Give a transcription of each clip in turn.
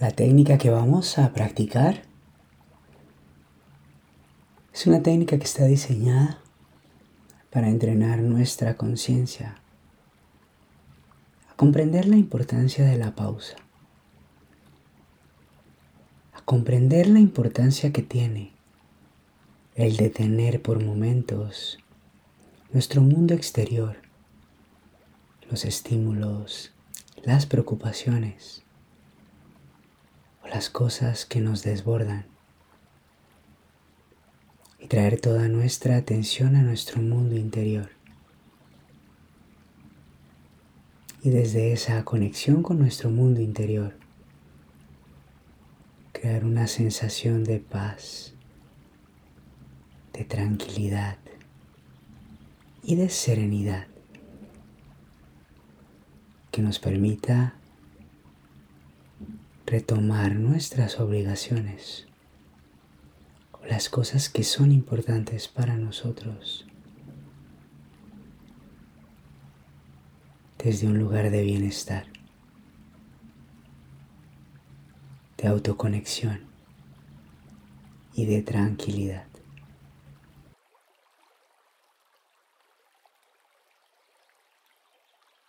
La técnica que vamos a practicar es una técnica que está diseñada para entrenar nuestra conciencia a comprender la importancia de la pausa, a comprender la importancia que tiene el detener por momentos nuestro mundo exterior, los estímulos, las preocupaciones las cosas que nos desbordan y traer toda nuestra atención a nuestro mundo interior. Y desde esa conexión con nuestro mundo interior, crear una sensación de paz, de tranquilidad y de serenidad que nos permita retomar nuestras obligaciones o las cosas que son importantes para nosotros desde un lugar de bienestar, de autoconexión y de tranquilidad.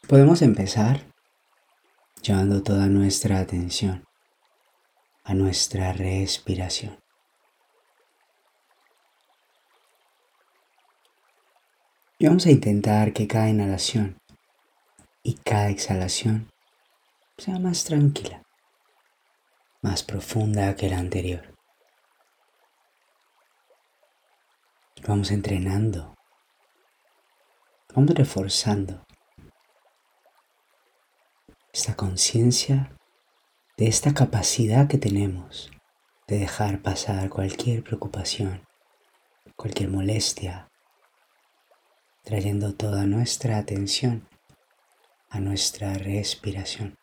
Podemos empezar llevando toda nuestra atención a nuestra respiración. Y vamos a intentar que cada inhalación y cada exhalación sea más tranquila, más profunda que la anterior. Vamos entrenando, vamos reforzando esta conciencia de esta capacidad que tenemos de dejar pasar cualquier preocupación, cualquier molestia, trayendo toda nuestra atención a nuestra respiración.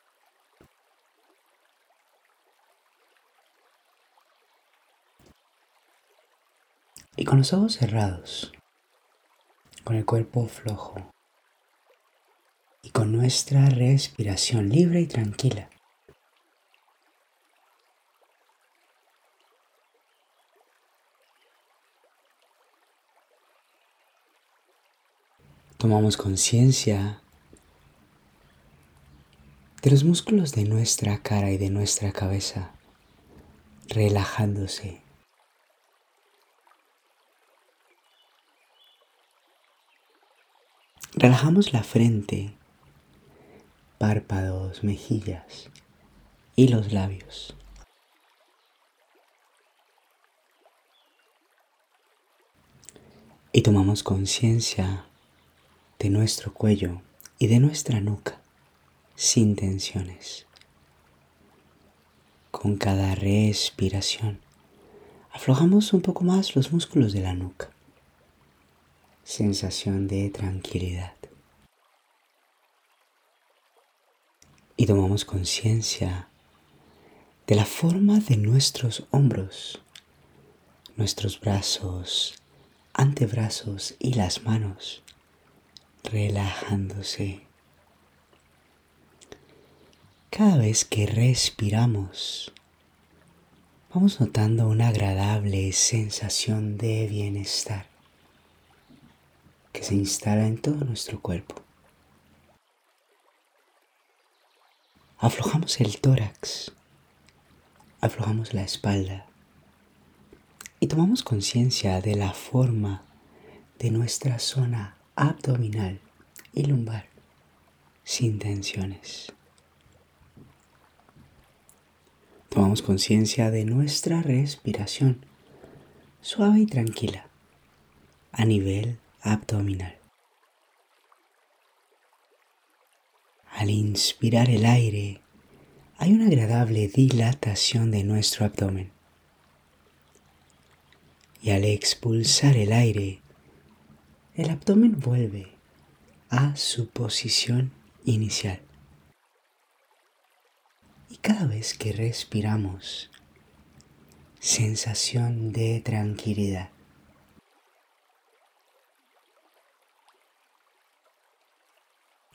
Y con los ojos cerrados, con el cuerpo flojo, y con nuestra respiración libre y tranquila. Tomamos conciencia de los músculos de nuestra cara y de nuestra cabeza relajándose. Relajamos la frente párpados, mejillas y los labios. Y tomamos conciencia de nuestro cuello y de nuestra nuca sin tensiones. Con cada respiración aflojamos un poco más los músculos de la nuca. Sensación de tranquilidad. y tomamos conciencia de la forma de nuestros hombros, nuestros brazos, antebrazos y las manos relajándose. Cada vez que respiramos, vamos notando una agradable sensación de bienestar que se instala en todo nuestro cuerpo. Aflojamos el tórax, aflojamos la espalda y tomamos conciencia de la forma de nuestra zona abdominal y lumbar sin tensiones. Tomamos conciencia de nuestra respiración suave y tranquila a nivel abdominal. Al inspirar el aire, hay una agradable dilatación de nuestro abdomen. Y al expulsar el aire, el abdomen vuelve a su posición inicial. Y cada vez que respiramos, sensación de tranquilidad.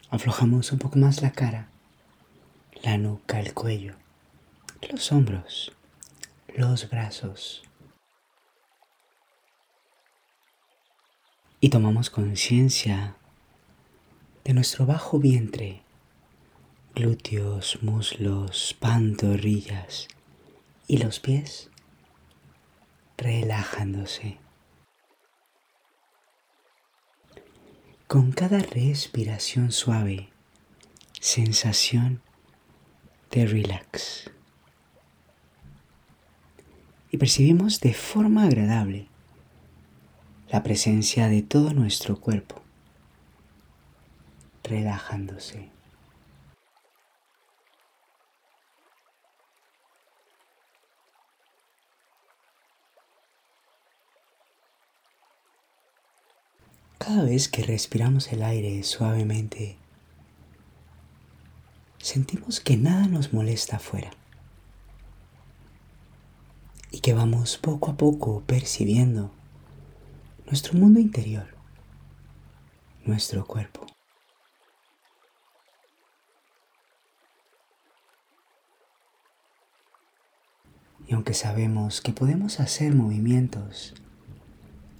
Aflojamos un poco más la cara, la nuca, el cuello los hombros, los brazos. Y tomamos conciencia de nuestro bajo vientre, glúteos, muslos, pantorrillas y los pies relajándose. Con cada respiración suave, sensación de relax. Y percibimos de forma agradable la presencia de todo nuestro cuerpo, relajándose. Cada vez que respiramos el aire suavemente, sentimos que nada nos molesta afuera y que vamos poco a poco percibiendo nuestro mundo interior, nuestro cuerpo. Y aunque sabemos que podemos hacer movimientos,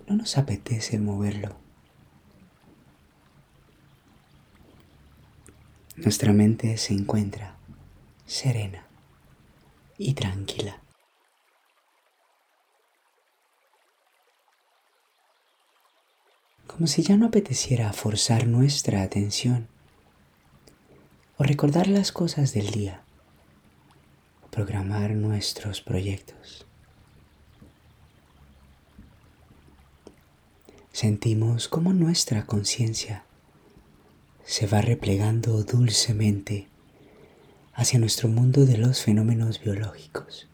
no nos apetece moverlo. nuestra mente se encuentra serena y tranquila. Como si ya no apeteciera forzar nuestra atención o recordar las cosas del día programar nuestros proyectos. Sentimos como nuestra conciencia se va replegando dulcemente hacia nuestro mundo de los fenómenos biológicos.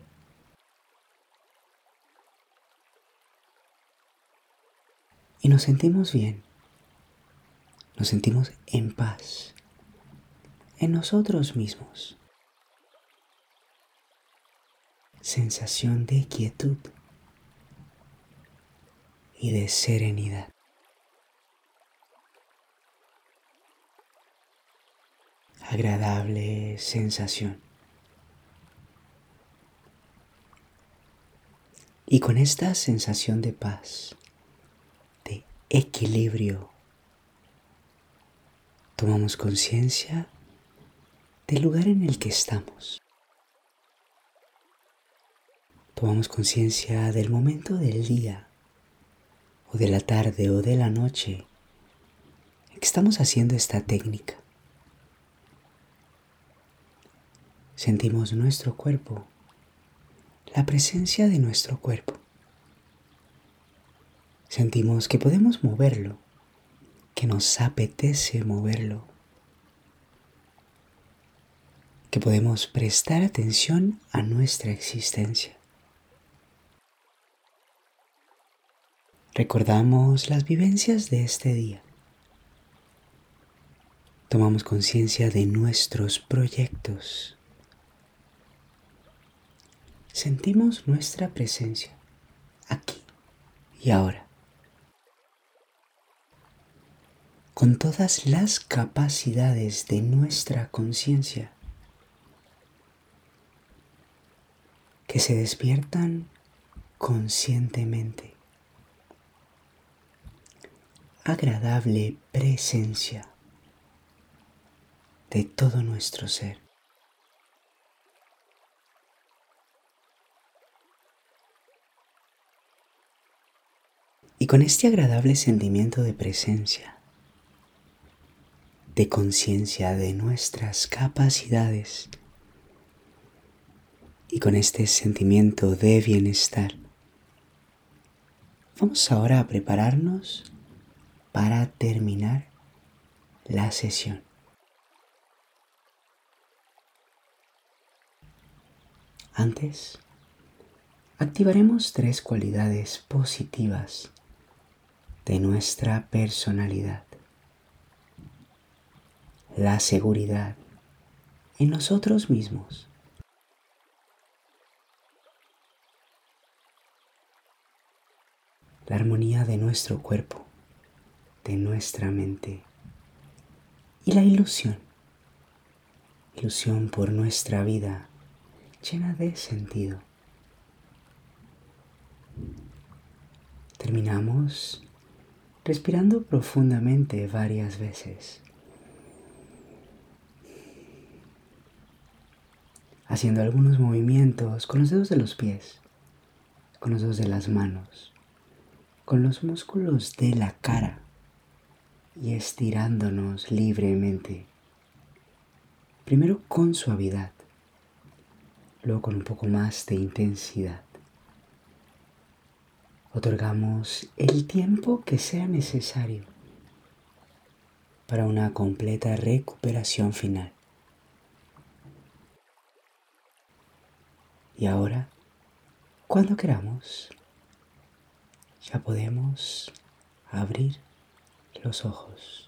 Y nos sentimos bien, nos sentimos en paz, en nosotros mismos. Sensación de quietud y de serenidad. agradable sensación. Y con esta sensación de paz, equilibrio, tomamos conciencia del lugar en el que estamos. Tomamos conciencia del momento del día, o de la tarde, o de la noche, en que estamos haciendo esta técnica. sentimos nuestro cuerpo, la presencia de nuestro cuerpo. Sentimos que podemos moverlo, que nos apetece moverlo, que podemos prestar atención a nuestra existencia. Recordamos las vivencias de este día. Tomamos conciencia de nuestros proyectos sentimos nuestra presencia aquí y ahora. Con todas las capacidades de nuestra conciencia que se despiertan conscientemente. Agradable presencia de todo nuestro ser. Y con este agradable sentimiento de presencia, de conciencia de nuestras capacidades, y con este sentimiento de bienestar, vamos ahora a prepararnos para terminar la sesión. Antes, activaremos tres cualidades positivas de nuestra personalidad. La seguridad en nosotros mismos. La armonía de nuestro cuerpo, de nuestra mente. Y la ilusión. Ilusión por nuestra vida llena de sentido. Terminamos respirando profundamente varias veces. Haciendo algunos movimientos con los dedos de los pies, con los dedos de las manos, con los músculos de la cara y estirándonos libremente. Primero con suavidad, luego con un poco más de intensidad. Otorgamos el tiempo que sea necesario para una completa recuperación final. Y ahora, cuando queramos, ya podemos abrir los ojos.